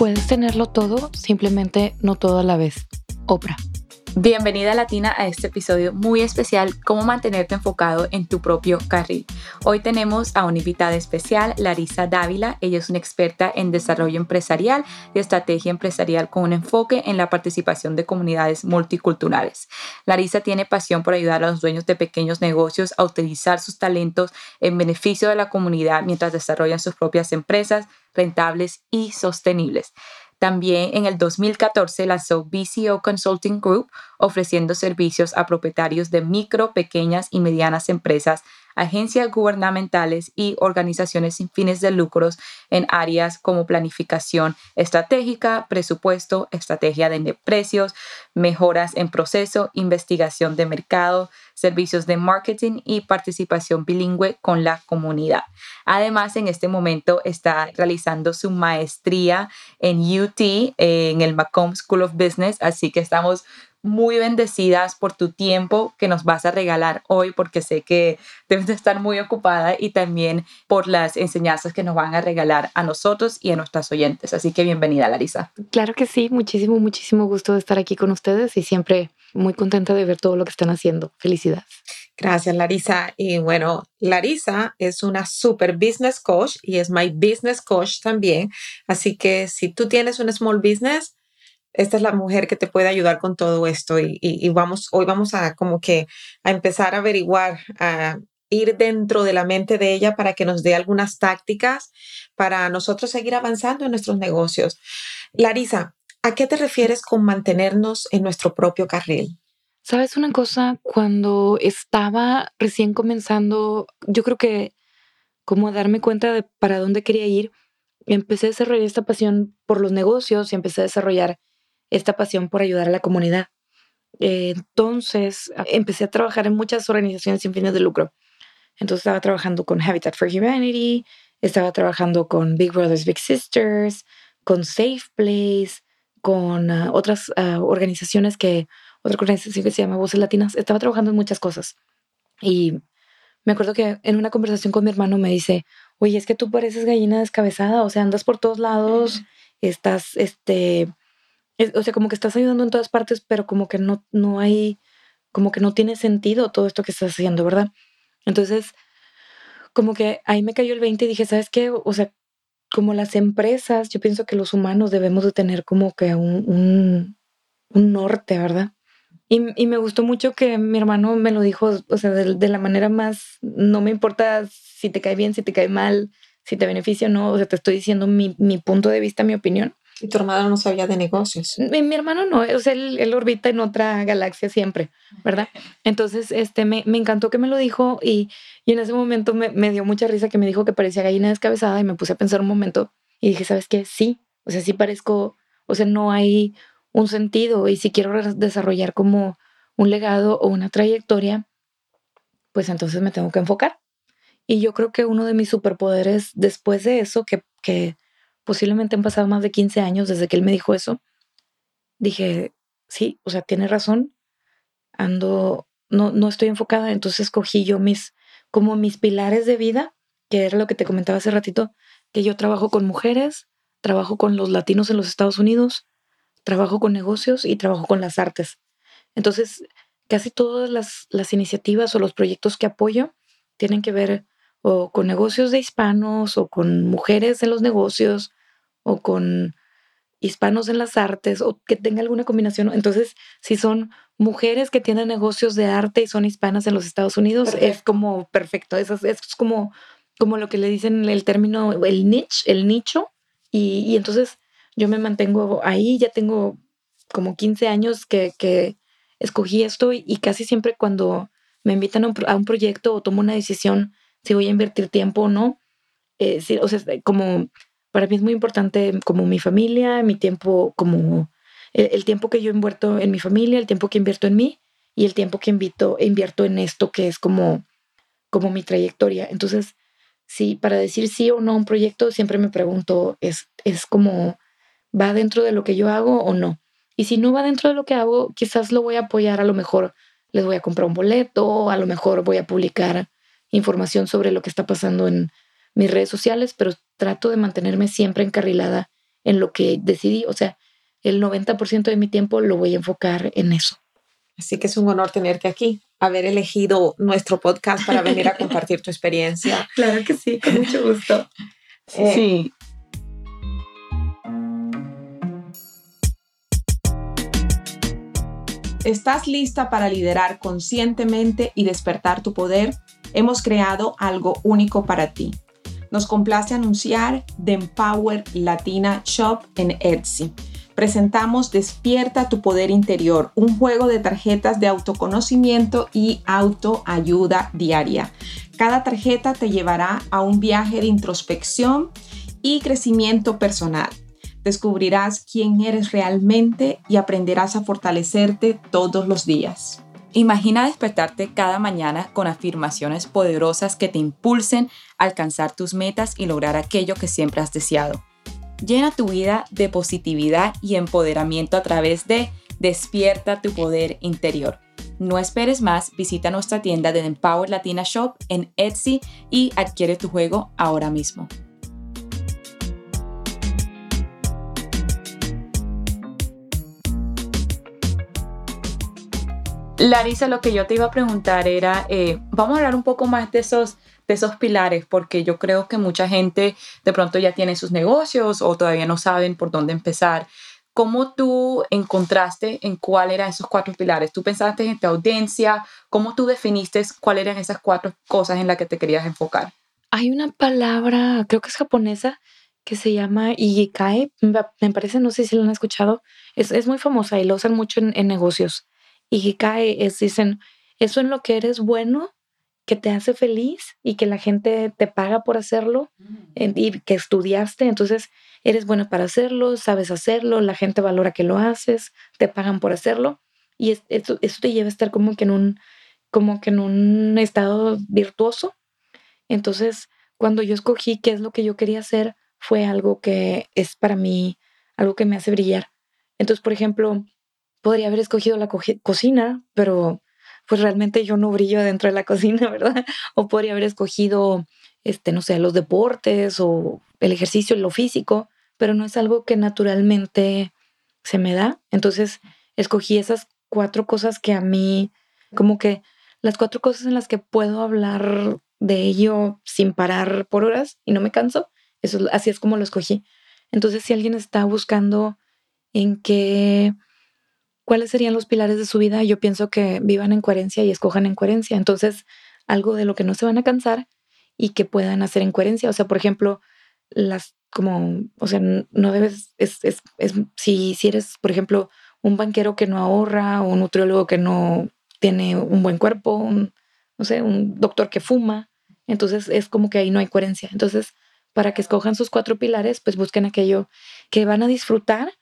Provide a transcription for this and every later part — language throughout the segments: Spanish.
Puedes tenerlo todo, simplemente no todo a la vez. Oprah. Bienvenida Latina a este episodio muy especial, cómo mantenerte enfocado en tu propio carril. Hoy tenemos a una invitada especial, Larisa Dávila. Ella es una experta en desarrollo empresarial y estrategia empresarial con un enfoque en la participación de comunidades multiculturales. Larisa tiene pasión por ayudar a los dueños de pequeños negocios a utilizar sus talentos en beneficio de la comunidad mientras desarrollan sus propias empresas rentables y sostenibles. También en el 2014 lanzó BCO Consulting Group, ofreciendo servicios a propietarios de micro, pequeñas y medianas empresas agencias gubernamentales y organizaciones sin fines de lucros en áreas como planificación estratégica, presupuesto, estrategia de precios, mejoras en proceso, investigación de mercado, servicios de marketing y participación bilingüe con la comunidad. Además, en este momento está realizando su maestría en UT, en el Macomb School of Business, así que estamos muy bendecidas por tu tiempo que nos vas a regalar hoy, porque sé que debes de estar muy ocupada y también por las enseñanzas que nos van a regalar a nosotros y a nuestras oyentes. Así que bienvenida, Larisa. Claro que sí, muchísimo, muchísimo gusto de estar aquí con ustedes y siempre muy contenta de ver todo lo que están haciendo. Felicidades. Gracias, Larisa. Y bueno, Larisa es una super business coach y es my business coach también. Así que si tú tienes un small business, esta es la mujer que te puede ayudar con todo esto y, vamos, hoy vamos a como que a empezar a averiguar, a ir dentro de la mente de ella para que nos dé algunas tácticas para nosotros seguir avanzando en nuestros negocios. Larisa, ¿a qué te refieres con mantenernos en nuestro propio carril? Sabes una cosa, cuando estaba recién comenzando, yo creo que como a darme cuenta de para dónde quería ir, empecé a desarrollar esta pasión por los negocios y empecé a desarrollar esta pasión por ayudar a la comunidad. entonces empecé a trabajar en muchas organizaciones sin fines de lucro. Entonces estaba trabajando con Habitat for Humanity, estaba trabajando con Big Brothers Big Sisters, con Safe Place, con ah, otras ah, organizaciones que, otra organización que se llama Voces Latinas, estaba trabajando en muchas cosas. Y me acuerdo que en una conversación con mi hermano me dice, oye, es que tú pareces gallina descabezada, o sea, andas por todos lados, estás, este, o sea, como que estás ayudando en todas partes, pero como que no, no hay, como que no tiene sentido todo esto que estás haciendo, ¿verdad? Entonces, como que ahí me cayó el 20 y dije, ¿sabes qué? O sea, como las empresas, yo pienso que los humanos debemos de tener como que un, un, norte, ¿verdad? Y, y, me gustó mucho que mi hermano me lo dijo, o sea, de, de, la manera más, no me importa si te cae bien, si te cae mal, si te beneficia o no, o sea, te estoy diciendo mi, mi punto de vista, mi opinión. Y tu hermano no sabía de negocios. Mi, hermano no, o sea, él, orbita en otra galaxia siempre, ¿verdad? Entonces, este, me, me encantó que me lo dijo y, y en ese momento me, me, dio mucha risa que me dijo que parecía gallina descabezada y me puse a pensar un momento y dije, ¿sabes qué? Sí, o sea, sí parezco, o sea, no hay un sentido y si quiero desarrollar como un legado o una trayectoria, pues entonces me tengo que enfocar. Y yo creo que uno de mis superpoderes después de eso, que, que posiblemente han pasado más de 15 años desde que él me dijo eso, dije, sí, o sea, tiene razón, ando, no, no estoy enfocada, entonces escogí yo mis, como mis pilares de vida, que era lo que te comentaba hace ratito, que yo trabajo con mujeres, trabajo con los latinos en los Estados Unidos, trabajo con negocios y trabajo con las artes. Entonces, casi todas las, las iniciativas o los proyectos que apoyo tienen que ver o con negocios de hispanos, o con mujeres en los negocios, o con hispanos en las artes, o que tenga alguna combinación. Entonces, si son mujeres que tienen negocios de arte y son hispanas en los Estados Unidos, es como perfecto. Es, es, como, como lo que le dicen el término, el niche, el nicho. Y, y entonces yo me mantengo ahí, ya tengo como 15 años que, que escogí esto y, casi siempre cuando me invitan a un, a un proyecto o tomo una decisión si voy a invertir tiempo o no. Eh, o sea, como para mí es muy importante como mi familia, mi tiempo como el, tiempo que yo invierto en mi familia, el tiempo que invierto en mí y el tiempo que invito, invierto en esto que es como, como mi trayectoria. Entonces, sí, para decir sí o no a un proyecto, siempre me pregunto, ¿es, es como, ¿va dentro de lo que yo hago o no? Y si no va dentro de lo que hago, quizás lo voy a apoyar, a lo mejor les voy a comprar un boleto, a lo mejor voy a publicar información sobre lo que está pasando en mis redes sociales, pero trato de mantenerme siempre encarrilada en lo que decidí. O sea, el 90% de mi tiempo lo voy a enfocar en eso. Así que es un honor tenerte aquí, haber elegido nuestro podcast para venir a compartir tu experiencia. Claro que sí, con mucho gusto. Eh, sí. ¿Estás lista para liderar conscientemente y despertar tu poder? Hemos creado algo único para ti. Nos complace anunciar The Empower Latina Shop en Etsy. Presentamos Despierta tu poder interior, un juego de tarjetas de autoconocimiento y autoayuda diaria. Cada tarjeta te llevará a un viaje de introspección y crecimiento personal descubrirás quién eres realmente y aprenderás a fortalecerte todos los días. Imagina despertarte cada mañana con afirmaciones poderosas que te impulsen a alcanzar tus metas y lograr aquello que siempre has deseado. Llena tu vida de positividad y empoderamiento a través de Despierta tu poder interior. No esperes más, visita nuestra tienda de Empower Latina Shop en Etsy y adquiere tu juego ahora mismo. Larisa, lo que yo te iba a preguntar era, eh, vamos a hablar un poco más de esos, de esos pilares, porque yo creo que mucha gente de pronto ya tiene sus negocios o todavía no saben por dónde empezar. ¿Cómo tú encontraste en cuál eran esos cuatro pilares? ¿Tú pensaste en tu audiencia? ¿Cómo tú definiste cuáles eran esas cuatro cosas en las que te querías enfocar? Hay una palabra, creo que es japonesa, que se llama Ikigai. Me parece, no sé si lo han escuchado. Es, es muy famosa y lo usan mucho en negocios y cae es, dicen, eso en lo que eres bueno, que te hace feliz y que la gente te paga por hacerlo y que estudiaste, entonces eres bueno para hacerlo, sabes hacerlo, la gente valora que lo haces, te pagan por hacerlo y eso, eso te lleva a estar como que en un como que en un estado virtuoso. Entonces, cuando yo escogí qué es lo que yo quería hacer, fue algo que es para mí algo que me hace brillar. Entonces, por ejemplo, podría haber escogido la cocina, pero pues realmente yo no brillo dentro de la cocina, ¿verdad? O podría haber escogido, este, no sé, los deportes o el ejercicio, lo físico, pero no es algo que naturalmente se me da. Entonces escogí esas cuatro cosas que a mí, como que las cuatro cosas en las que puedo hablar de ello sin parar por horas y no me canso. Eso, así es como lo escogí. Entonces, si alguien está buscando en qué ¿cuáles serían los pilares de su vida? Yo pienso que vivan en coherencia y escojan en coherencia. Entonces, algo de lo que no se van a cansar y que puedan hacer en coherencia. O sea, por ejemplo, las como, o sea, no debes, es, es, es, si, si eres, por ejemplo, un banquero que no ahorra un nutriólogo que no tiene un buen cuerpo, un, no sé, un doctor que fuma, entonces es como que ahí no hay coherencia. Entonces, para que escojan sus cuatro pilares, pues busquen aquello que van a disfrutar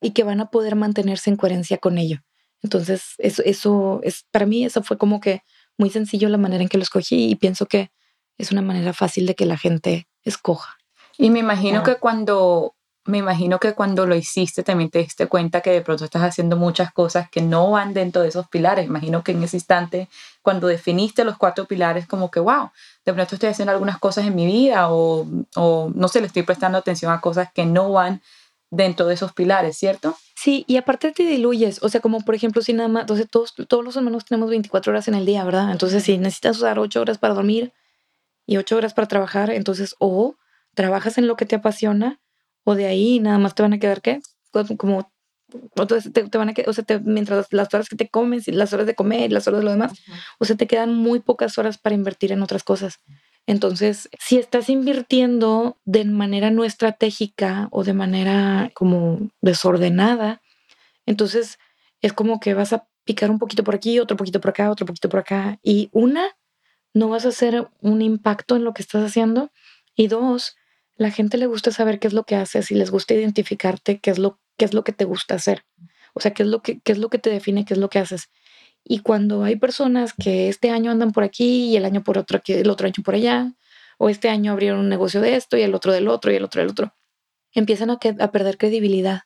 y que van a poder mantenerse en coherencia con ello. Entonces, eso, eso es, para mí, eso fue como que muy sencillo la manera en que lo escogí y pienso que es una manera fácil de que la gente escoja. Y me imagino que cuando, me imagino que cuando lo hiciste también te diste cuenta que de pronto estás haciendo muchas cosas que no van dentro de esos pilares. Imagino que en ese instante, cuando definiste los cuatro pilares, como que, wow, de pronto estoy haciendo algunas cosas en mi vida o, o no sé, le estoy prestando atención a cosas que no van dentro de esos pilares, ¿cierto? Sí, y aparte te diluyes, o sea, como por ejemplo, si nada más, entonces todos, todos los humanos tenemos 24 horas en el día, ¿verdad? Entonces, si necesitas usar 8 horas para dormir y 8 horas para trabajar, entonces o trabajas en lo que te apasiona o de ahí nada más te van a quedar, ¿qué? Como, entonces te, van a quedar, o sea, mientras las horas que te comes las horas de comer las horas de lo demás, o sea, te quedan muy pocas horas para invertir en otras cosas. Entonces, si estás invirtiendo de manera no estratégica o de manera como desordenada, entonces es como que vas a picar un poquito por aquí, otro poquito por acá, otro poquito por acá. Y una, no vas a hacer un impacto en lo que estás haciendo. Y dos, la gente le gusta saber qué es lo que haces y les gusta identificarte qué es lo, qué es lo que te gusta hacer. O sea, ¿qué es lo que, qué es lo que te define? ¿Qué es lo que haces? Y cuando hay personas que este año andan por aquí y el año por otro, el otro año por allá, o este año abrieron un negocio de esto y el otro del otro y el otro del otro, empiezan a, perder credibilidad.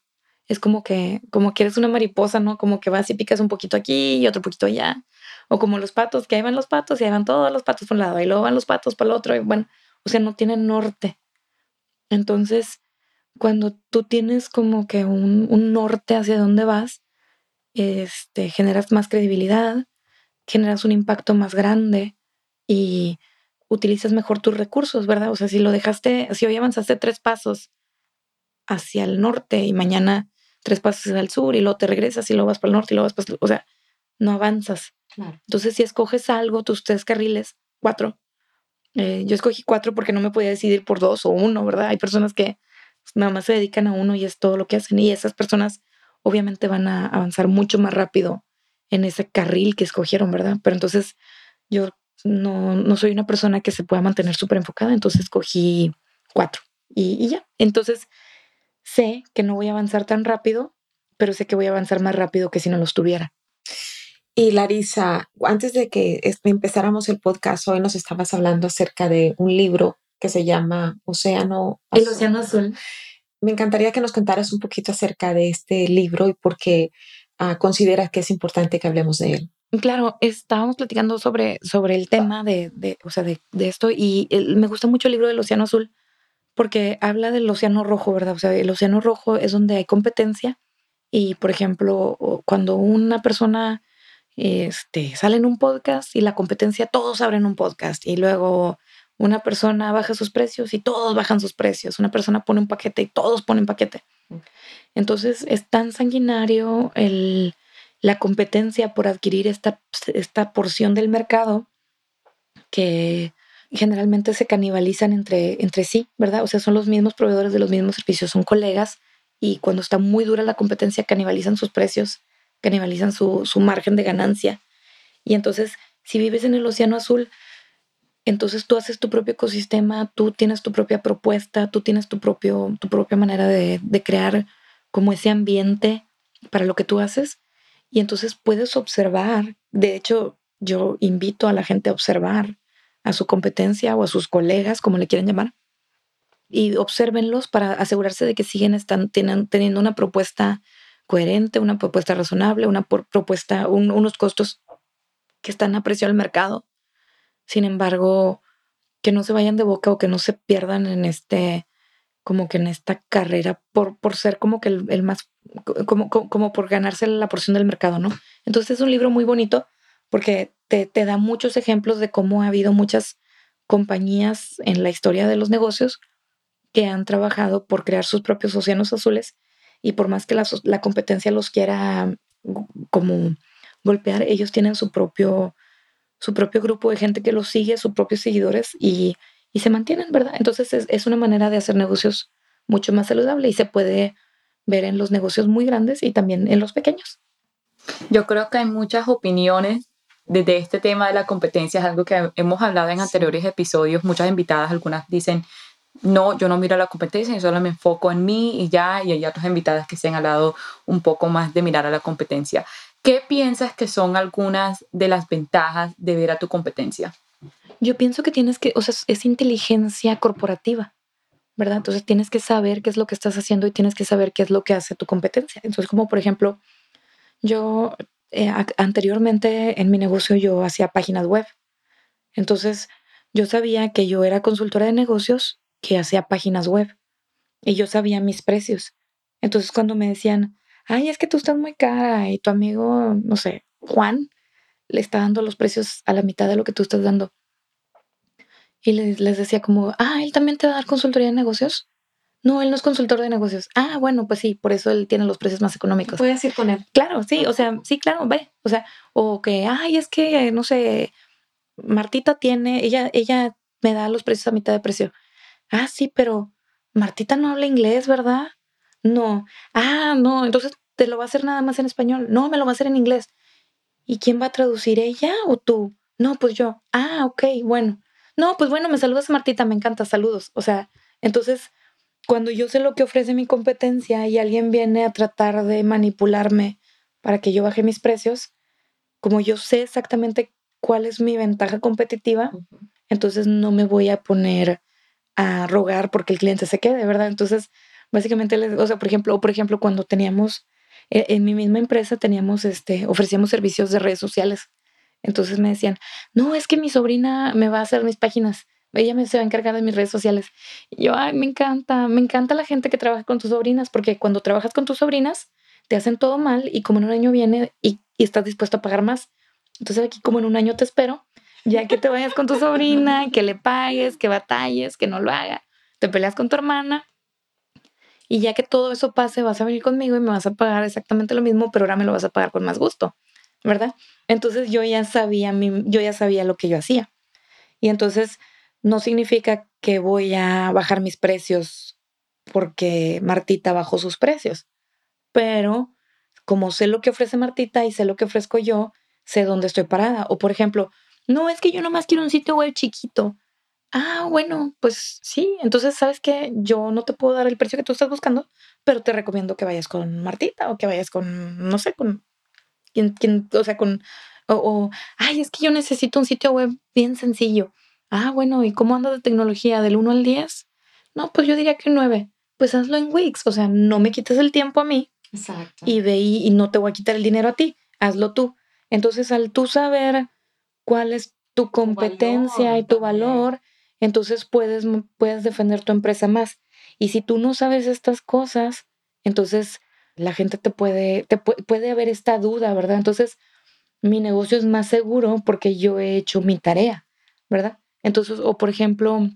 Es como que, como que eres una mariposa, ¿no? Como que vas y picas un poquito aquí y otro poquito allá. O como los patos, que ahí van los patos y ahí van todos los patos por un lado y luego van los patos por el otro. Y bueno, o sea, no tienen norte. Entonces, cuando tú tienes como que un, un norte hacia dónde vas, este, generas más credibilidad, generas un impacto más grande y utilizas mejor tus recursos, ¿verdad? O sea, si lo dejaste, si hoy avanzaste tres pasos hacia el norte y mañana tres pasos hacia el sur y luego te regresas y luego vas para el norte y luego vas para el, o sea, no avanzas. Entonces, si escoges algo, tus tres carriles, cuatro. Eh, yo escogí cuatro porque no me podía decidir por dos o uno, ¿verdad? Hay personas que nada más se dedican a uno y es todo lo que hacen y esas personas obviamente van a avanzar mucho más rápido en ese carril que escogieron, ¿verdad? Pero entonces yo no, no soy una persona que se pueda mantener súper enfocada, entonces escogí cuatro y, y ya. Entonces sé que no voy a avanzar tan rápido, pero sé que voy a avanzar más rápido que si no los tuviera. Y Larisa, antes de que empezáramos el podcast, hoy nos estabas hablando acerca de un libro que se llama Océano Azul. El Océano Azul. Me encantaría que nos contaras un poquito acerca de este libro y por qué uh, consideras que es importante que hablemos de él. Claro, estábamos platicando sobre, sobre el tema de, de, o sea, de, de esto y me gusta mucho el libro del Océano Azul porque habla del Océano Rojo, ¿verdad? O sea, el Océano Rojo es donde hay competencia y, por ejemplo, cuando una persona este, sale en un podcast y la competencia, todos abren un podcast y luego una persona baja sus precios y todos bajan sus precios. Una persona pone un paquete y todos ponen paquete. Entonces es tan sanguinario el, la competencia por adquirir esta, esta porción del mercado que generalmente se canibalizan entre, entre sí, ¿verdad? O sea, son los mismos proveedores de los mismos servicios, son colegas y cuando está muy dura la competencia canibalizan sus precios, canibalizan su, su margen de ganancia. Y entonces, si vives en el Océano Azul, entonces tú haces tu propio ecosistema, tú tienes tu propia propuesta, tú tienes tu, propio, tu propia manera de, de crear como ese ambiente para lo que tú haces. Y entonces puedes observar, de hecho yo invito a la gente a observar a su competencia o a sus colegas, como le quieran llamar, y observenlos para asegurarse de que siguen están, teniendo una propuesta coherente, una propuesta razonable, una propuesta, unos costos que están a precio al mercado sin embargo, que no se vayan de boca o que no se pierdan en este, como que en esta carrera por, por ser como que el, más, como, como, por ganarse la porción del mercado, ¿no? Entonces es un libro muy bonito porque te, te da muchos ejemplos de cómo ha habido muchas compañías en la historia de los negocios que han trabajado por crear sus propios océanos azules y por más que la, la competencia los quiera como golpear, ellos tienen su propio su propio grupo de gente que los sigue, sus propios seguidores y, y se mantienen, ¿verdad? Entonces es, es, una manera de hacer negocios mucho más saludable y se puede ver en los negocios muy grandes y también en los pequeños. Yo creo que hay muchas opiniones desde este tema de la competencia, es algo que hemos hablado en anteriores episodios, muchas invitadas, algunas dicen, no, yo no miro la competencia, yo solo me enfoco en mí y ya, y hay otras invitadas que se han hablado un poco más de mirar a la competencia. ¿Qué piensas que son algunas de las ventajas de ver a tu competencia? Yo pienso que tienes que, o sea, es inteligencia corporativa, ¿verdad? Entonces tienes que saber qué es lo que estás haciendo y tienes que saber qué es lo que hace tu competencia. Entonces, como por ejemplo, yo eh, anteriormente en mi negocio yo hacía páginas web. Entonces, yo sabía que yo era consultora de negocios que hacía páginas web y yo sabía mis precios. Entonces, cuando me decían, ay, es que tú estás muy cara y tu amigo, no sé, Juan, le está dando los precios a la mitad de lo que tú estás dando. Y les, les decía como, ah, él también te va a dar consultoría de negocios. No, él no es consultor de negocios. Ah, bueno, pues sí, por eso él tiene los precios más económicos. Puedes ir con él. Claro, sí, o sea, sí, claro, ve. O sea, o que, ay, es que, no sé, Martita tiene, ella, ella me da los precios a mitad de precio. Ah, sí, pero Martita no habla inglés, ¿verdad? No. Ah, no, entonces te lo va a hacer nada más en español. No, me lo va a hacer en inglés. ¿Y quién va a traducir ella o tú? No, pues yo. Ah, ok, bueno. No, pues bueno, me saludas Martita, me encanta, saludos. O sea, entonces, cuando yo sé lo que ofrece mi competencia y alguien viene a tratar de manipularme para que yo baje mis precios, como yo sé exactamente cuál es mi ventaja competitiva, entonces no me voy a poner a rogar porque el cliente se quede, ¿verdad? Entonces, básicamente, o sea, por ejemplo, por ejemplo, cuando teníamos, e, en, mi misma empresa teníamos, este, ofrecíamos servicios de redes sociales. Entonces me decían, no, es que mi sobrina me va a hacer mis páginas. Ella me se va a encargar de mis redes sociales. Y yo, ay, me encanta, me encanta la gente que trabaja con tus sobrinas, porque cuando trabajas con tus sobrinas, te hacen todo mal y como en un año viene y, y estás dispuesto a pagar más. Entonces aquí como en un año te espero, ya que te vayas con tu sobrina, que le pagues, que batalles, que no lo haga, te peleas con tu hermana y ya que todo eso pase vas a venir conmigo y me vas a pagar exactamente lo mismo, pero ahora me lo vas a pagar con más gusto, ¿verdad? Entonces yo ya sabía, yo ya sabía lo que yo hacía. Y entonces no significa que voy a bajar mis precios porque Martita bajó sus precios pero como sé lo que ofrece Martita y sé lo que ofrezco yo, sé dónde estoy parada. O por ejemplo, no, es que yo nomás quiero un sitio web chiquito. Ah, bueno, pues sí. Entonces, ¿sabes qué? Yo no te puedo dar el precio que tú estás buscando, pero te recomiendo que vayas con Martita o que vayas con, no sé, con quien, quien o sea, con, o, o, ay, es que yo necesito un sitio web bien sencillo. Ah, bueno, ¿y cómo anda de tecnología? ¿Del 1 al 10? No, pues yo diría que un 9. Pues hazlo en Wix, o sea, no me quites el tiempo a mí Exacto. Y ve y, no te voy a quitar el dinero a ti, hazlo tú. Entonces, al tú saber cuál es tu competencia y tu valor, entonces puedes, puedes defender tu empresa más. Y si tú no sabes estas cosas, entonces la gente te puede, te puede, puede haber esta duda, ¿verdad? Entonces, mi negocio es más seguro porque yo he hecho mi tarea, ¿verdad? Entonces, o por ejemplo,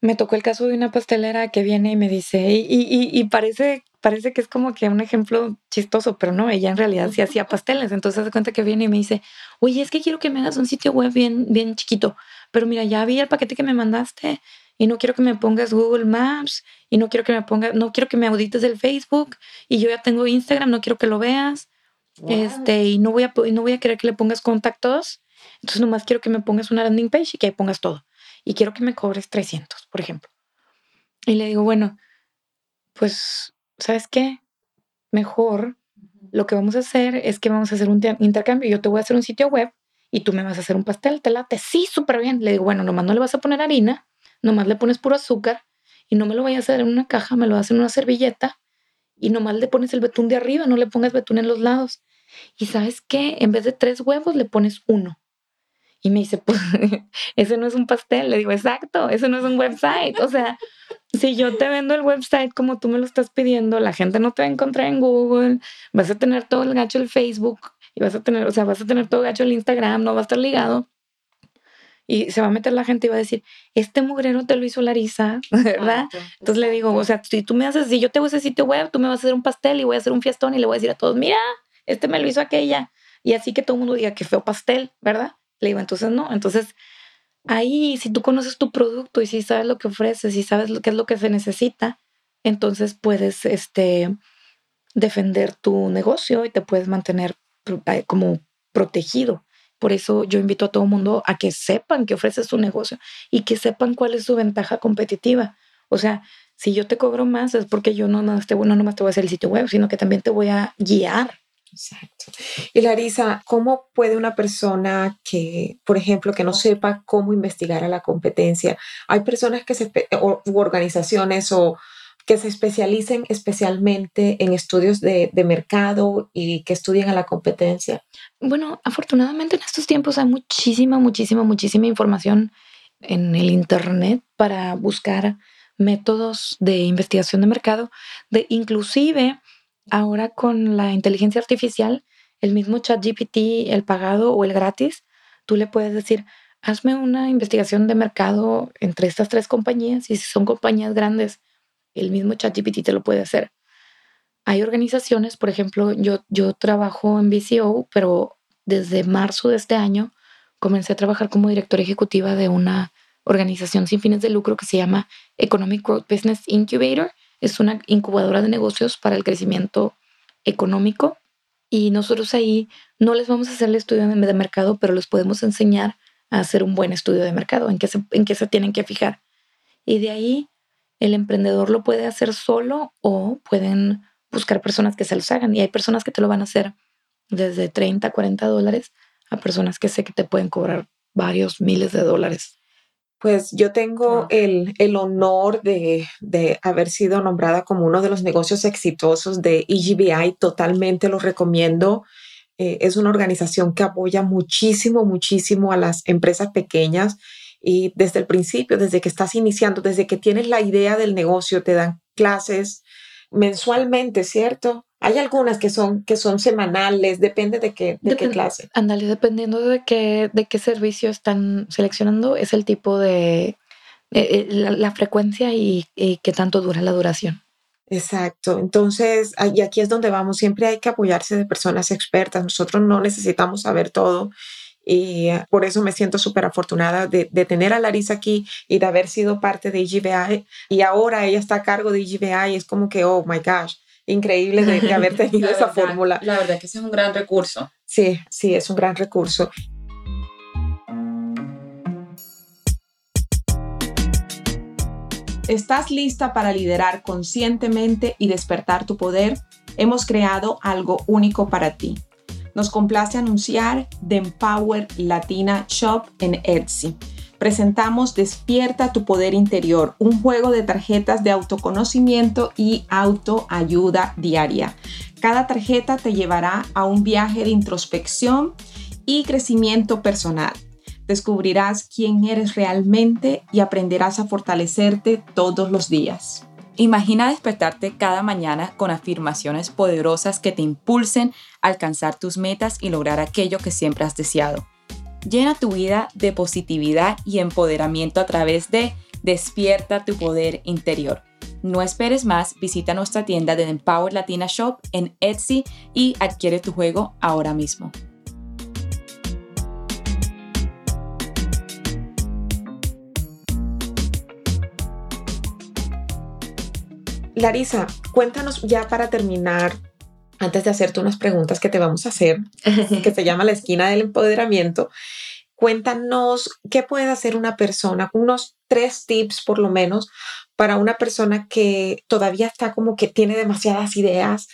me tocó el caso de una pastelera que viene y me dice, y, y, y parece parece que es como que un ejemplo chistoso, pero no, ella en realidad sí hacía pasteles. Entonces se cuenta que viene y me dice, oye, es que quiero que me hagas un sitio web bien, bien chiquito, pero mira, ya vi el paquete que me mandaste y no quiero que me pongas Google Maps y no quiero que me pongas, no quiero que me audites el Facebook y yo ya tengo Instagram, no quiero que lo veas. Este, y no voy a no voy a querer que le pongas contactos. Entonces nomás quiero que me pongas una landing page y que ahí pongas todo. Y quiero que me cobres 300, por ejemplo. Y le digo, bueno, pues ¿sabes qué? Mejor lo que vamos a hacer es que vamos a hacer un intercambio. Yo te voy a hacer un sitio web y tú me vas a hacer un pastel, te late. Sí, súper bien. Le digo, bueno, nomás no le vas a poner harina, nomás le pones puro azúcar y no me lo vayas a hacer en una caja, me lo hacer en una servilleta y nomás le pones el betún de arriba, no le pongas betún en los lados. Y sabes qué? En vez de tres huevos, le pones uno. Y me dice, pues, ese no es un pastel. Le digo, exacto, eso no es un website. O sea, si yo te vendo el website como tú me lo estás pidiendo, la gente no te va a encontrar en Google, vas a tener todo el gacho del Facebook y vas a tener, o sea, vas a tener todo gacho el Instagram, no va a estar ligado. Y se va a meter la gente y va a decir, este mugrero te lo hizo Larisa, ¿verdad? Entonces le digo, o sea, si tú me haces, si yo te voy a ese sitio web, tú me vas a hacer un pastel y voy a hacer un fiestón y le voy a decir a todos, mira, este me lo hizo aquella. Y así que todo el mundo diga que feo pastel, ¿verdad? Le digo, entonces no. Entonces, ahí, si tú conoces tu producto y si sabes lo que ofreces y sabes lo, qué es lo que se necesita, entonces puedes este, defender tu negocio y te puedes mantener como protegido. Por eso yo invito a todo el mundo a que sepan que ofreces tu negocio y que sepan cuál es su ventaja competitiva. O sea, si yo te cobro más es porque yo no, no, te, no nomás te voy a hacer el sitio web, sino que también te voy a guiar Exacto. Y Larisa, ¿cómo puede una persona que, por ejemplo, que no sepa cómo investigar a la competencia? Hay personas que se, o, organizaciones o que se especialicen especialmente en estudios de, de, mercado y que estudien a la competencia? Bueno, afortunadamente en estos tiempos hay muchísima, muchísima, muchísima información en el Internet para buscar métodos de investigación de mercado, de inclusive Ahora con la inteligencia artificial, el mismo chat GPT, el pagado o el gratis, tú le puedes decir, hazme una investigación de mercado entre estas tres compañías y si son compañías grandes, el mismo chat GPT te lo puede hacer. Hay organizaciones, por ejemplo, yo, yo trabajo en BCO, pero desde marzo de este año comencé a trabajar como directora ejecutiva de una organización sin fines de lucro que se llama Economic Growth Business Incubator es una incubadora de negocios para el crecimiento económico y nosotros ahí no les vamos a hacer el estudio de mercado, pero les podemos enseñar a hacer un buen estudio de mercado, en qué en qué se tienen que fijar. Y de ahí el emprendedor lo puede hacer solo o pueden buscar personas que se los hagan. Y hay personas que te lo van a hacer desde 30, 40 dólares a personas que sé que te pueden cobrar varios miles de dólares. Pues yo tengo el, el, honor de, de, haber sido nombrada como uno de los negocios exitosos de EGBI. Totalmente lo recomiendo. Eh, es una organización que apoya muchísimo, muchísimo a las empresas pequeñas y desde el principio, desde que estás iniciando, desde que tienes la idea del negocio, te dan clases mensualmente, ¿cierto? Hay algunas que son, que son semanales, depende de qué, de qué clase. Ándale, dependiendo de qué, de qué servicio están seleccionando, es el tipo de, eh, eh, la, frecuencia y, y qué tanto dura la duración. Exacto. Entonces, y aquí es donde vamos. Siempre hay que apoyarse de personas expertas. Nosotros no necesitamos saber todo. Y eh, por eso me siento súper afortunada de, de, tener a Larisa aquí y de haber sido parte de EGBI. Y ahora ella está a cargo de EGBI. Y es como que, oh my gosh, increíble de, haber tenido esa fórmula. La verdad que ese es un gran recurso. Sí, sí, es un gran recurso. ¿Estás lista para liderar conscientemente y despertar tu poder? Hemos creado algo único para ti. Nos complace anunciar The Empower Latina Shop en Etsy. Presentamos Despierta tu Poder Interior, un juego de tarjetas de autoconocimiento y autoayuda diaria. Cada tarjeta te llevará a un viaje de introspección y crecimiento personal descubrirás quién eres realmente y aprenderás a fortalecerte todos los días. Imagina despertarte cada mañana con afirmaciones poderosas que te impulsen a alcanzar tus metas y lograr aquello que siempre has deseado. Llena tu vida de positividad y empoderamiento a través de Despierta tu poder interior. No esperes más, visita nuestra tienda de Empower Latina Shop en Etsy y adquiere tu juego ahora mismo. Larisa, cuéntanos ya para terminar, antes de hacerte unas preguntas que te vamos a hacer, que se llama la esquina del empoderamiento. Cuéntanos qué puede hacer una persona, unos tres tips por lo menos para una persona que todavía está como que tiene demasiadas ideas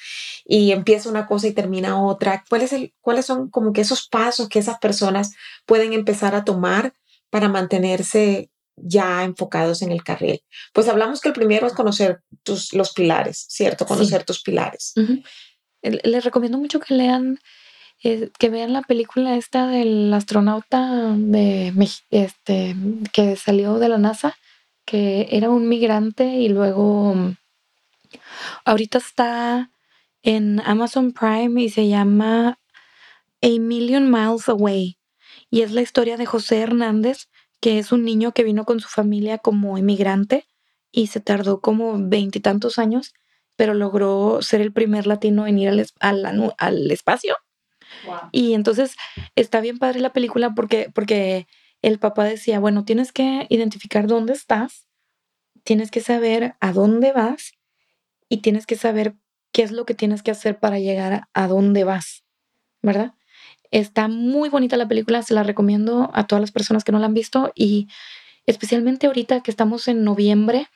y empieza una cosa y termina otra. ¿Cuál el, ¿Cuáles son como que esos pasos que esas personas pueden empezar a tomar para mantenerse ya enfocados en el carril. Pues hablamos que el primero es conocer tus, los pilares, ¿cierto? Conocer tus pilares. Les recomiendo mucho que lean, eh, que vean la película esta del astronauta de este, que salió de la NASA, que era un migrante y luego ahorita está en Amazon Prime y se llama A Million Miles Away. Y es la historia de José Hernández, que es un niño que vino con su familia como emigrante y se tardó como veintitantos años, pero logró ser el primer latino en ir al, al, espacio. Y entonces está bien padre la película porque, porque el papá decía, bueno, tienes que identificar dónde estás, tienes que saber a dónde vas y tienes que saber qué es lo que tienes que hacer para llegar a dónde vas, ¿verdad? Está muy bonita la película, se la recomiendo a todas las personas que no la han visto y especialmente ahorita que estamos en noviembre,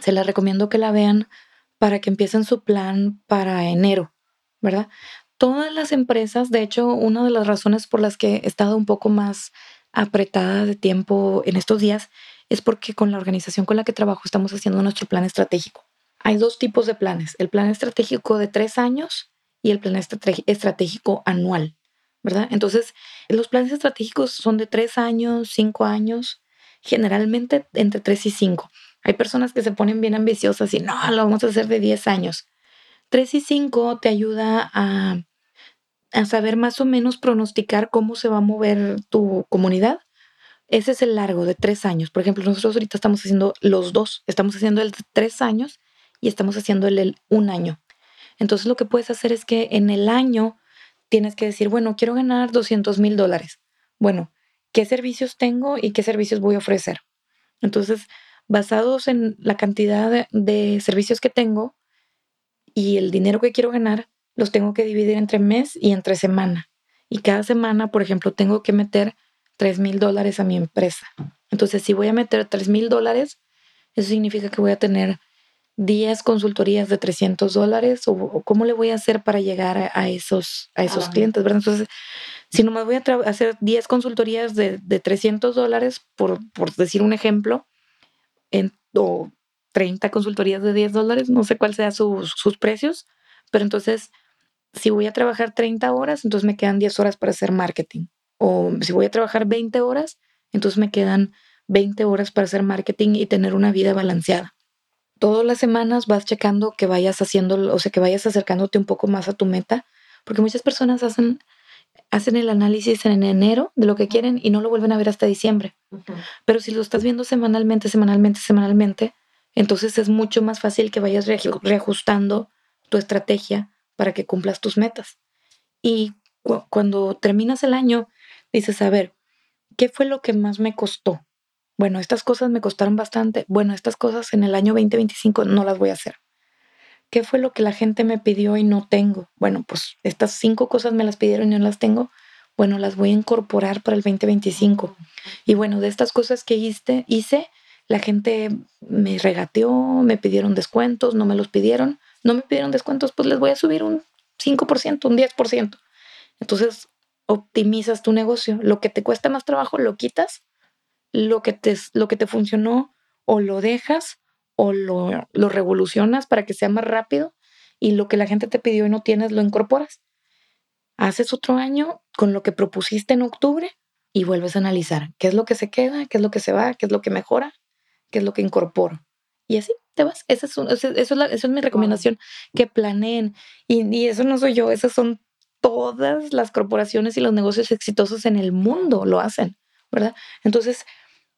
se la recomiendo que la vean para que empiecen su plan para enero, ¿verdad? Todas las empresas, de hecho, una de las razones por las que he estado un poco más apretada de tiempo en estos días es porque con la organización con la que trabajo estamos haciendo nuestro plan estratégico. Hay dos tipos de planes, el plan estratégico de tres años y el plan estratégico anual. ¿Verdad? Entonces, los planes estratégicos son de tres años, cinco años, generalmente entre tres y cinco. Hay personas que se ponen bien ambiciosas y no, lo vamos a hacer de diez años. Tres y cinco te ayuda a, a saber más o menos pronosticar cómo se va a mover tu comunidad. Ese es el largo de tres años. Por ejemplo, nosotros ahorita estamos haciendo los dos. Estamos haciendo el de tres años y estamos haciendo el, el un año. Entonces lo que puedes hacer es que en el año tienes que decir, bueno, quiero ganar 200 mil dólares. Bueno, ¿qué servicios tengo y qué servicios voy a ofrecer? Entonces, basados en la cantidad de, servicios que tengo y el dinero que quiero ganar, los tengo que dividir entre mes y entre semana. Y cada semana, por ejemplo, tengo que meter 3 mil dólares a mi empresa. Entonces, si voy a meter 3 mil dólares, eso significa que voy a tener 10 consultorías de 300 dólares o, cómo le voy a hacer para llegar a, esos, a esos clientes, ¿verdad? Entonces, si nomás voy a hacer 10 consultorías de, de 300 dólares, por, por, decir un ejemplo, en, o 30 consultorías de 10 dólares, no sé cuál sea sus, sus precios, pero entonces, si voy a trabajar 30 horas, entonces me quedan 10 horas para hacer marketing. O si voy a trabajar 20 horas, entonces me quedan 20 horas para hacer marketing y tener una vida balanceada. Todas las semanas vas checando que vayas haciendo, o sea, que vayas acercándote un poco más a tu meta, porque muchas personas hacen, hacen el análisis en enero de lo que quieren y no lo vuelven a ver hasta diciembre. Pero si lo estás viendo semanalmente, semanalmente, semanalmente, entonces es mucho más fácil que vayas reajustando tu estrategia para que cumplas tus metas. Y cuando terminas el año, dices, a ver, ¿qué fue lo que más me costó? Bueno, estas cosas me costaron bastante. Bueno, estas cosas en el año 2025 no las voy a hacer. ¿Qué fue lo que la gente me pidió y no tengo? Bueno, pues estas cinco cosas me las pidieron y no las tengo. Bueno, las voy a incorporar para el 2025. Y bueno, de estas cosas que hice, hice la gente me regateó, me pidieron descuentos, no me los pidieron. No me pidieron descuentos, pues les voy a subir un 5%, un 10%. Entonces, optimizas tu negocio. Lo que te cuesta más trabajo lo quitas, lo que te, lo que te funcionó o lo dejas o lo, lo revolucionas para que sea más rápido y lo que la gente te pidió y no tienes lo incorporas. Haces otro año con lo que propusiste en octubre y vuelves a analizar qué es lo que se queda, qué es lo que se va, qué es lo que mejora, qué es lo que incorporo. Y así te vas. Esa es, eso, es la, eso es mi recomendación, que planeen. Y, y eso no soy yo, esas son todas las corporaciones y los negocios exitosos en el mundo lo hacen, ¿verdad? Entonces,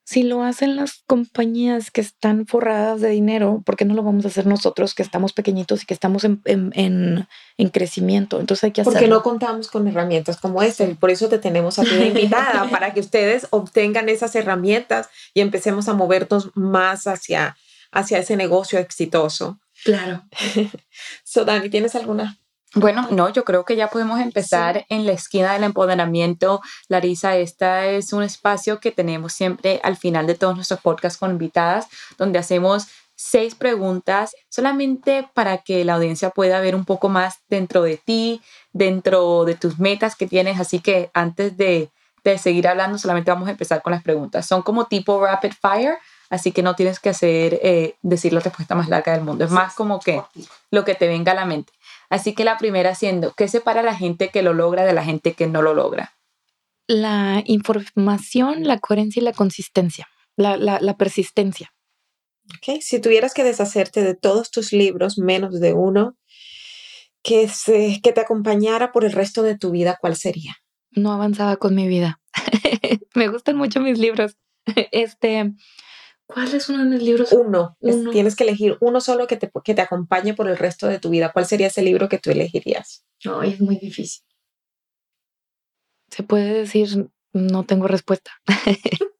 si lo hacen las compañías que están forradas de dinero, ¿por qué no lo vamos a hacer nosotros que estamos pequeñitos y que estamos en, en, en, crecimiento? Entonces hay que hacerlo. Porque no contamos con herramientas como esta y por eso te tenemos a ti invitada, para que ustedes obtengan esas herramientas y empecemos a movernos más hacia, hacia ese negocio exitoso. Claro. so, Dani, ¿tienes alguna bueno, no, yo creo que ya podemos empezar en la esquina del empoderamiento. Larisa, este es un espacio que tenemos siempre al final de todos nuestros podcasts con invitadas, donde hacemos seis preguntas solamente para que la audiencia pueda ver un poco más dentro de ti, dentro de tus metas que tienes. Así que antes de, de seguir hablando, solamente vamos a empezar con las preguntas. Son como tipo rapid fire, así que no tienes que hacer, eh, decir la respuesta más larga del mundo. Es más como que lo que te venga a la mente. Así que la primera siendo, ¿qué separa a la gente que lo logra de la gente que no lo logra? La información, la coherencia y la consistencia, la, persistencia. Okay. Si tuvieras que deshacerte de todos tus libros, menos de uno, que, se, que te acompañara por el resto de tu vida, ¿cuál sería? No avanzaba con mi vida. Me gustan mucho mis libros. Este, ¿Cuál es uno de mis libros? Uno. tienes que elegir uno solo que te, que te acompañe por el resto de tu vida. ¿Cuál sería ese libro que tú elegirías? No, es muy difícil. Se puede decir, no tengo respuesta.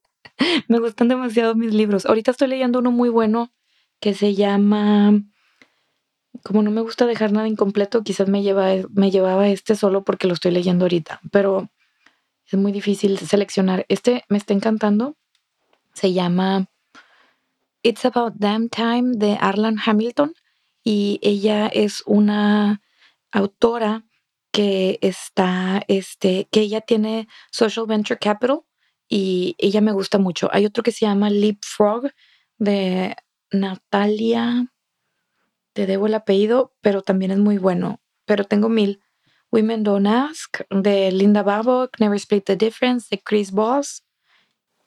Me gustan demasiado mis libros. Ahorita estoy leyendo uno muy bueno que se llama, como no me gusta dejar nada incompleto, quizás me, lleva, me llevaba este solo porque lo estoy leyendo ahorita, pero es muy difícil seleccionar. Este me está encantando. Se llama It's About Damn Time de Arlan Hamilton y ella es una autora que está, este, que ella tiene Social Venture Capital y ella me gusta mucho. Hay otro que se llama Leapfrog de Natalia, te debo el apellido, pero también es muy bueno. Pero tengo mil. Women Don't Ask de Linda Babok, Never Split the Difference de Chris Voss,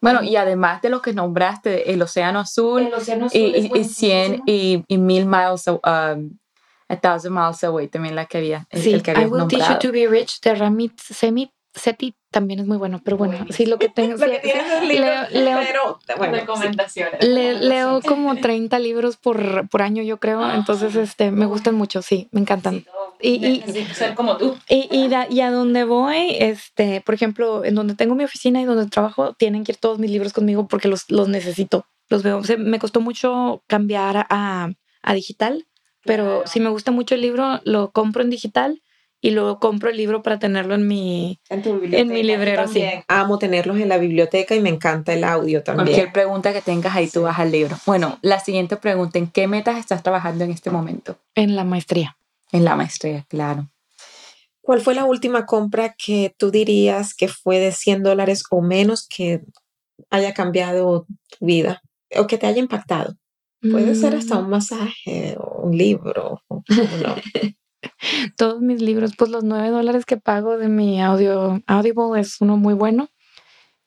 bueno, y además de lo que nombraste, el Océano Azul, y, y, 100 y, y mil miles, um, a thousand miles away, también la que había. Sí, el que I Will Teach You to Be Rich de Ramit Semi Seti también es muy bueno, pero bueno, sí, lo que tengo. lo que tienes es leo, leo, pero, recomendaciones. leo como 30 libros por, por año, yo creo, entonces este, me gustan mucho, sí, me encantan. Y, y, ser como tú. Y, y, y, a donde voy, este, por ejemplo, en donde tengo mi oficina y donde trabajo, tienen que ir todos mis libros conmigo porque los, los necesito. Los veo. me costó mucho cambiar a, a digital, pero si me gusta mucho el libro, lo compro en digital y luego compro el libro para tenerlo en mi, en, mi librero. Sí. Amo tenerlos en la biblioteca y me encanta el audio también. Cualquier pregunta que tengas ahí, tú vas al libro. Bueno, la siguiente pregunta, ¿en qué metas estás trabajando en este momento? En la maestría. En la maestría, claro. ¿Cuál fue la última compra que tú dirías que fue de 100 dólares o menos que haya cambiado tu vida o que te haya impactado? Puede ser hasta mm. un masaje o un libro. Todos mis libros, pues los 9 dólares que pago de mi audio Audible es uno muy bueno.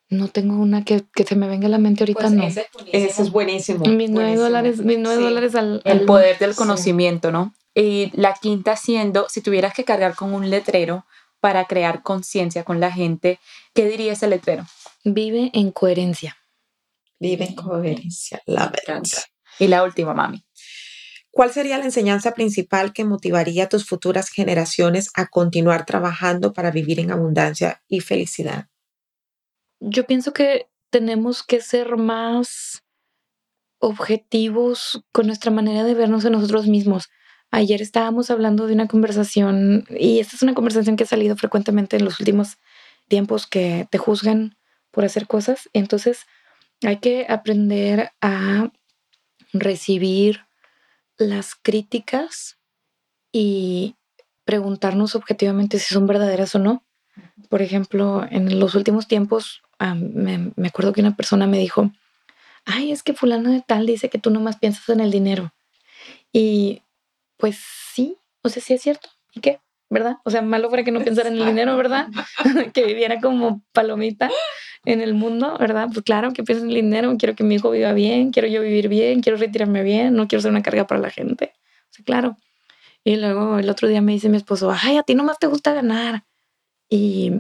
No tengo una que, que se me venga a la mente ahorita, pues no. Ese es buenísimo. Mis 9 dólares, mis 9 dólares al, El poder del conocimiento, ¿no? Y la quinta siendo, si tuvieras que cargar con un letrero para crear conciencia con la gente, ¿qué diría ese letrero? Vive en coherencia. Vive en coherencia, la verdad. Y la última, mami. ¿Cuál sería la enseñanza principal que motivaría a tus futuras generaciones a continuar trabajando para vivir en abundancia y felicidad? Yo pienso que tenemos que ser más objetivos con nuestra manera de vernos a nosotros mismos. Ayer estábamos hablando de una conversación, y esta es una conversación que ha salido frecuentemente en los últimos tiempos que te juzgan por hacer cosas. Entonces hay que aprender a recibir las críticas y preguntarnos objetivamente si son verdaderas o no. Por ejemplo, en los últimos tiempos me, me, acuerdo que una persona me dijo, ay, es que fulano de tal dice que tú nomás piensas en el dinero. Y pues sí, o sea, sí es cierto. ¿Y qué? ¿Verdad? O sea, malo fuera que no pensara en el dinero, ¿verdad? que viviera como palomita en el mundo, ¿verdad? Pues claro que pienso en el dinero, quiero que mi hijo viva bien, quiero yo vivir bien, quiero retirarme bien, no quiero ser una carga para la gente. O sea, claro. Y luego el otro día me dice mi esposo, ay, a ti nomás te gusta ganar. Y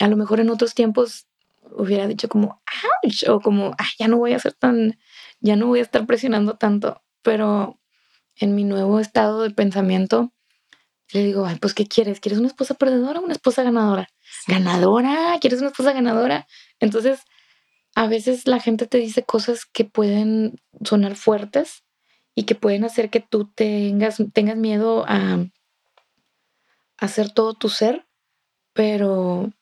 a lo mejor en otros tiempos hubiera dicho como, ouch, o como, ay, ya no voy a ser tan, ya no voy a estar presionando tanto. Pero en mi nuevo estado de pensamiento, le digo, ay, pues, ¿qué quieres? ¿Quieres una esposa perdedora o una esposa ganadora? Ganadora, ¿quieres una esposa ganadora? Entonces, a veces la gente te dice cosas que pueden sonar fuertes y que pueden hacer que tú tengas, tengas miedo a hacer todo tu ser, pero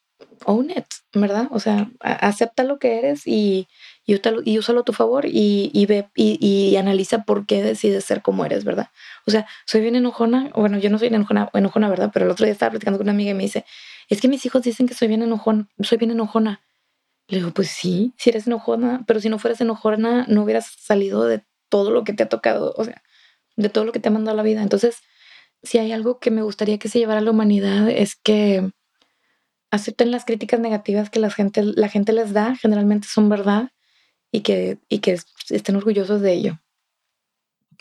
own it, ¿verdad? O sea, acepta lo que eres y, y, y úsalo a tu favor y, y ve y, analiza por qué decides ser como eres, ¿verdad? O sea, soy bien enojona, bueno, yo no soy enojona, enojona, ¿verdad? Pero el otro día estaba platicando con una amiga y me dice, es que mis hijos dicen que soy bien enojona, soy bien enojona. Le digo, pues sí, si eres enojona, pero si no fueras enojona, no hubieras salido de todo lo que te ha tocado, o sea, de todo lo que te ha mandado la vida. Entonces, si hay algo que me gustaría que se llevara a la humanidad es que acepten las críticas negativas que la gente, la gente les da, generalmente son verdad, y que, y que estén orgullosos de ello.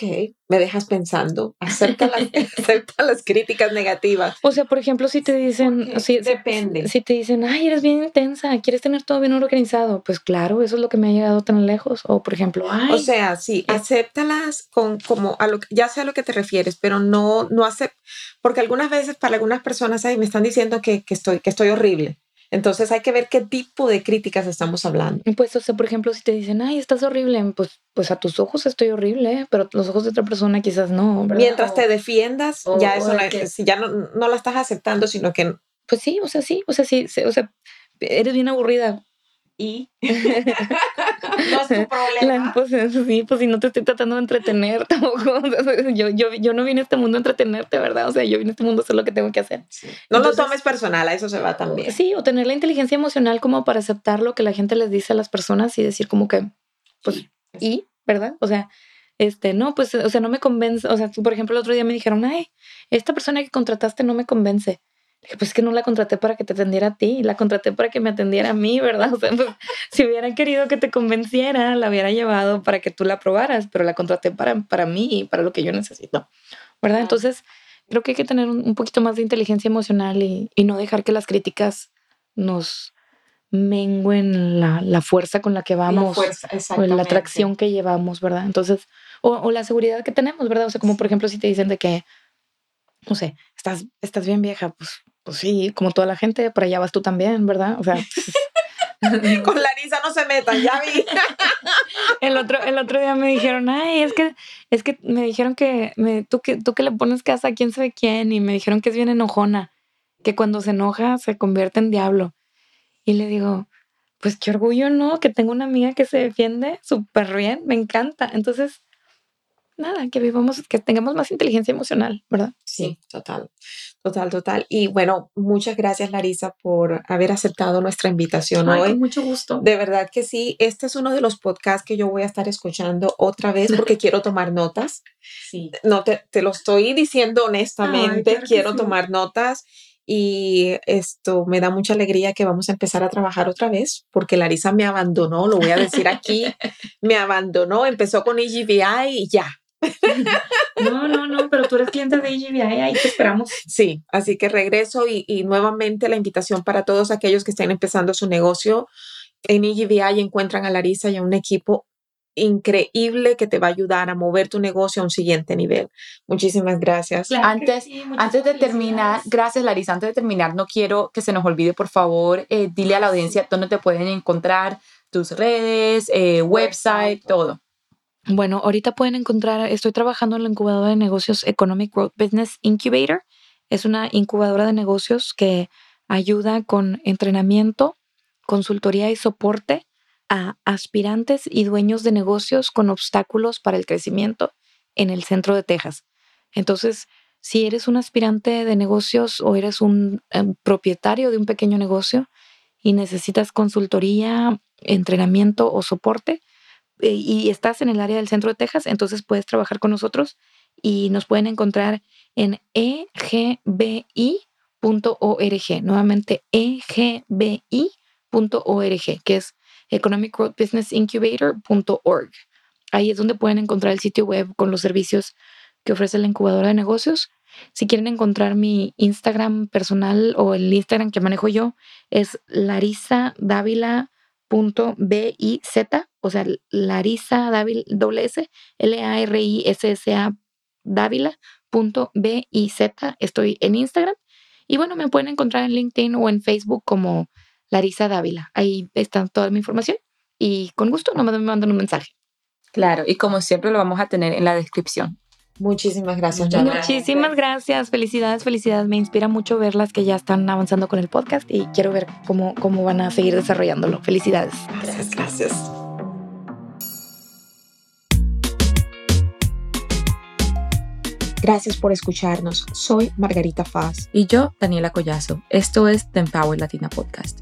Ok, me dejas pensando. Acepta las, acepta las críticas negativas. O sea, por ejemplo, si te dicen, si, depende. Si, te dicen, ay, eres bien intensa, quieres tener todo bien organizado, pues claro, eso es lo que me ha llegado tan lejos. O por ejemplo, ay. O sea, sí, acéptalas con como a lo ya sé a lo que te refieres, pero no, no acepta, porque algunas veces para algunas personas ahí me están diciendo que, que estoy, que estoy horrible. Entonces hay que ver qué tipo de críticas estamos hablando. Pues, o sea, por ejemplo, si te dicen, ay, estás horrible, pues, pues a tus ojos estoy horrible, pero a los ojos de otra persona quizás no. Mientras te defiendas, ya eso no, ya no, no la estás aceptando, sino que... Pues sí, o sea, sí, o sea, sí, o sea, eres bien aburrida, y no es tu problema. pues sí, pues si no te estoy tratando de entretener tampoco. yo, yo, yo no vine a este mundo a entretenerte, ¿verdad? O sea, yo vine a este mundo a hacer lo que tengo que hacer. No lo tomes personal, a eso se va también. Sí, o tener la inteligencia emocional como para aceptar lo que la gente les dice a las personas y decir como que, pues, y, ¿verdad? O sea, este, no, pues, o sea, no me convence. O sea, por ejemplo, el otro día me dijeron, ay, esta persona que contrataste no me convence dije, pues es que no la contraté para que te atendiera a ti, la contraté para que me atendiera a mí, ¿verdad? O sea, pues, si hubiera querido que te convenciera, la hubiera llevado para que tú la probaras, pero la contraté para, para mí y para lo que yo necesito, ¿verdad? Entonces, creo que hay que tener un, poquito más de inteligencia emocional y, y, no dejar que las críticas nos menguen la, la fuerza con la que vamos la o la atracción que llevamos, ¿verdad? Entonces, o, o la seguridad que tenemos, ¿verdad? O sea, como por ejemplo si te dicen de que, no sé, estás, estás bien vieja, pues pues sí, como toda la gente, por allá vas tú también, ¿verdad? O sea. Con Larisa no se metan, ya vi. el, otro, el otro día me dijeron, ay, es que, es que me dijeron que me, tú, que tú que le pones casa a quién sabe quién y me dijeron que es bien enojona. que cuando se enoja se convierte en diablo. Y le digo, pues qué orgullo, ¿no? Que tengo una amiga que se defiende súper bien, me encanta. Entonces, nada, que vivamos, que tengamos más inteligencia emocional, ¿verdad? Sí, total, total, total. Y bueno, muchas gracias Larisa por haber aceptado nuestra invitación Ay, hoy. Con mucho gusto. De verdad que sí, este es uno de los podcasts que yo voy a estar escuchando otra vez porque quiero tomar notas. Sí. No te, te lo estoy diciendo honestamente, claro quiero sí. tomar notas y esto me da mucha alegría que vamos a empezar a trabajar otra vez porque Larisa me abandonó, lo voy a decir aquí, me abandonó, empezó con EGBI y ya. No, no, no, pero tú eres cliente de EGBI, ahí te esperamos. Sí, así que regreso y, y nuevamente la invitación para todos aquellos que estén empezando su negocio. En EGBI encuentran a Larisa y a un equipo increíble que te va a ayudar a mover tu negocio a un siguiente nivel. Muchísimas gracias. Antes- Antes de terminar, gracias Larisa, antes de terminar, no quiero que se nos olvide, por favor, eh, dile a la audiencia dónde te pueden encontrar, tus redes, eh, website, todo. Bueno, ahorita pueden encontrar, estoy trabajando en la incubadora de negocios Economic Growth Business Incubator. Es una incubadora de negocios que ayuda con entrenamiento, consultoría y soporte a aspirantes y dueños de negocios con obstáculos para el crecimiento en el centro de Texas. Entonces, si eres un aspirante de negocios o eres un em, propietario de un pequeño negocio y necesitas consultoría, entrenamiento o soporte, y estás en el área del centro de Texas, entonces puedes trabajar con nosotros y nos pueden encontrar en egbi.org, nuevamente egbi.org, que es Economic Growth Business Incubator.org. Ahí es donde pueden encontrar el sitio web con los servicios que ofrece la incubadora de negocios. Si quieren encontrar mi Instagram personal o el Instagram que manejo yo, es larizadavila.biz, o sea, Larisa Dávila, doble S, L-A-R-I-S-S-A Dávila.biz. Estoy en Instagram. Y bueno, me pueden encontrar en LinkedIn o en Facebook como Larisa Dávila. Ahí está toda mi información. Y con gusto, nomás me mandan un mensaje. Claro, y como siempre lo vamos a tener en la descripción. Muchísimas gracias. Muchas. Muchísimas gracias, felicidades, felicidades. Me inspira mucho verlas que ya están avanzando con el podcast y quiero ver cómo, cómo van a seguir desarrollándolo. Felicidades. Gracias, gracias. Gracias por escucharnos. Soy Margarita Faz. Y yo, Daniela Collazo. Esto es The Empower Latina Podcast.